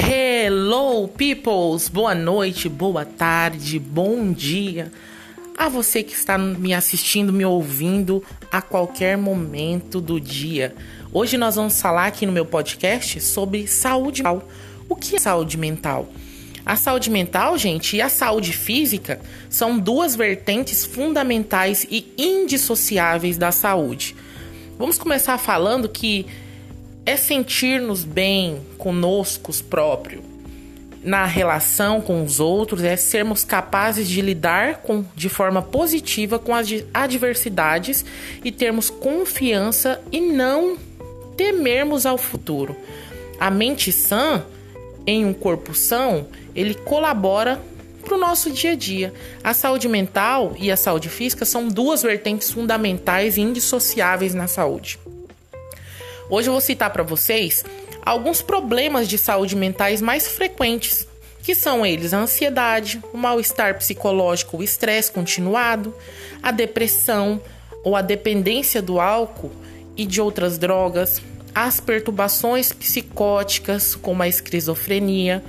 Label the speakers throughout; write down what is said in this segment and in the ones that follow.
Speaker 1: Hello, peoples! Boa noite, boa tarde, bom dia a você que está me assistindo, me ouvindo a qualquer momento do dia. Hoje nós vamos falar aqui no meu podcast sobre saúde mental. O que é saúde mental? A saúde mental, gente, e a saúde física são duas vertentes fundamentais e indissociáveis da saúde. Vamos começar falando que é sentir-nos bem conosco próprio, na relação com os outros, é sermos capazes de lidar com, de forma positiva com as adversidades e termos confiança e não temermos ao futuro. A mente sã, em um corpo são, ele colabora para o nosso dia a dia. A saúde mental e a saúde física são duas vertentes fundamentais e indissociáveis na saúde. Hoje eu vou citar para vocês alguns problemas de saúde mentais mais frequentes, que são eles a ansiedade, o mal-estar psicológico, o estresse continuado, a depressão ou a dependência do álcool e de outras drogas, as perturbações psicóticas, como a esquizofrenia,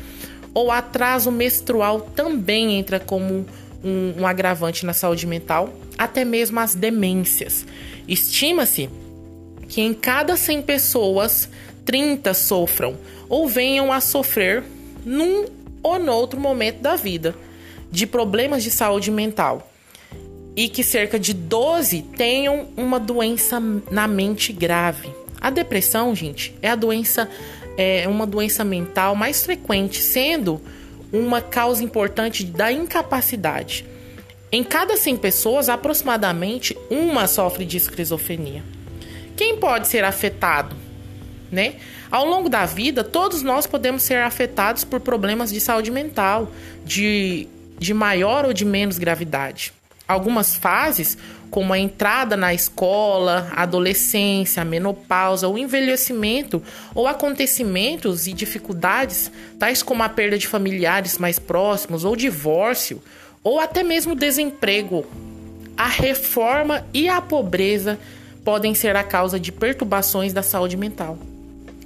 Speaker 1: ou atraso menstrual também entra como um, um agravante na saúde mental, até mesmo as demências. Estima-se que em cada 100 pessoas, 30 sofram ou venham a sofrer num ou no outro momento da vida de problemas de saúde mental. E que cerca de 12 tenham uma doença na mente grave. A depressão, gente, é a doença é uma doença mental mais frequente, sendo uma causa importante da incapacidade. Em cada 100 pessoas, aproximadamente uma sofre de esquizofrenia. Quem pode ser afetado? Né? Ao longo da vida, todos nós podemos ser afetados por problemas de saúde mental, de, de maior ou de menos gravidade. Algumas fases, como a entrada na escola, a adolescência, a menopausa, o envelhecimento ou acontecimentos e dificuldades, tais como a perda de familiares mais próximos ou divórcio, ou até mesmo desemprego, a reforma e a pobreza podem ser a causa de perturbações da saúde mental.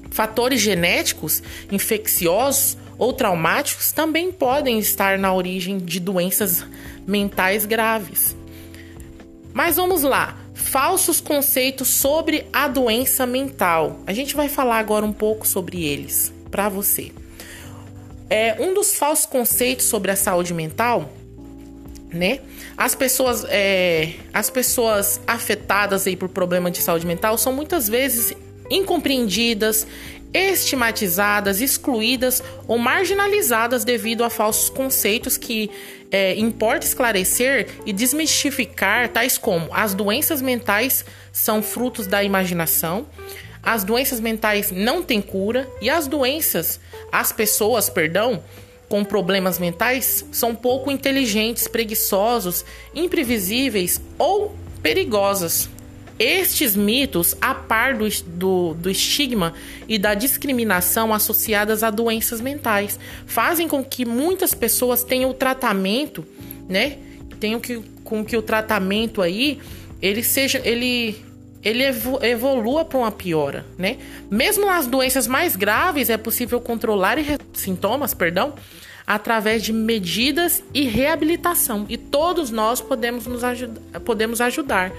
Speaker 1: Fatores genéticos, infecciosos ou traumáticos também podem estar na origem de doenças mentais graves. Mas vamos lá, falsos conceitos sobre a doença mental. A gente vai falar agora um pouco sobre eles para você. É um dos falsos conceitos sobre a saúde mental né? As pessoas, é, as pessoas afetadas aí por problema de saúde mental são muitas vezes incompreendidas, estigmatizadas, excluídas ou marginalizadas devido a falsos conceitos que é, importa esclarecer e desmistificar, tais como as doenças mentais são frutos da imaginação, as doenças mentais não têm cura e as doenças, as pessoas, perdão, com problemas mentais são pouco inteligentes, preguiçosos, imprevisíveis ou perigosas. Estes mitos, a par do, do, do, estigma e da discriminação associadas a doenças mentais, fazem com que muitas pessoas tenham o tratamento, né? Tenham que, com que o tratamento aí ele seja, ele ele evolua para uma piora, né? Mesmo nas doenças mais graves é possível controlar sintomas, perdão, através de medidas e reabilitação. E todos nós podemos nos ajudar, podemos ajudar.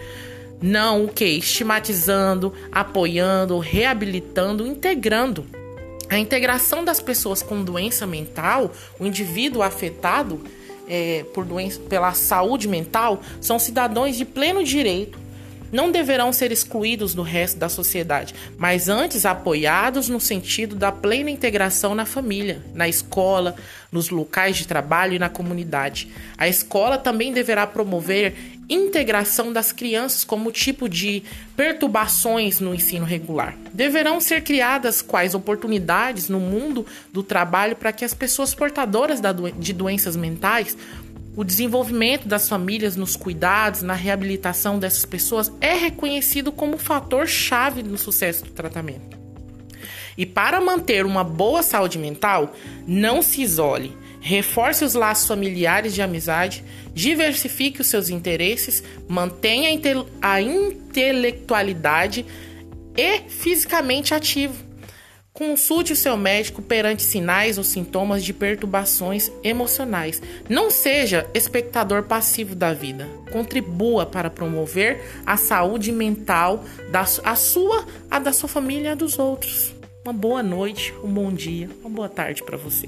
Speaker 1: Não o que estigmatizando, apoiando, reabilitando, integrando. A integração das pessoas com doença mental, o indivíduo afetado é, por doença, pela saúde mental, são cidadãos de pleno direito não deverão ser excluídos do resto da sociedade, mas antes apoiados no sentido da plena integração na família, na escola, nos locais de trabalho e na comunidade. A escola também deverá promover integração das crianças como tipo de perturbações no ensino regular. Deverão ser criadas quais oportunidades no mundo do trabalho para que as pessoas portadoras de doenças mentais o desenvolvimento das famílias nos cuidados, na reabilitação dessas pessoas é reconhecido como fator chave no sucesso do tratamento. E para manter uma boa saúde mental, não se isole. Reforce os laços familiares de amizade, diversifique os seus interesses, mantenha a intelectualidade e fisicamente ativo. Consulte o seu médico perante sinais ou sintomas de perturbações emocionais. Não seja espectador passivo da vida. Contribua para promover a saúde mental da a sua, a da sua família e a dos outros. Uma boa noite, um bom dia, uma boa tarde para você.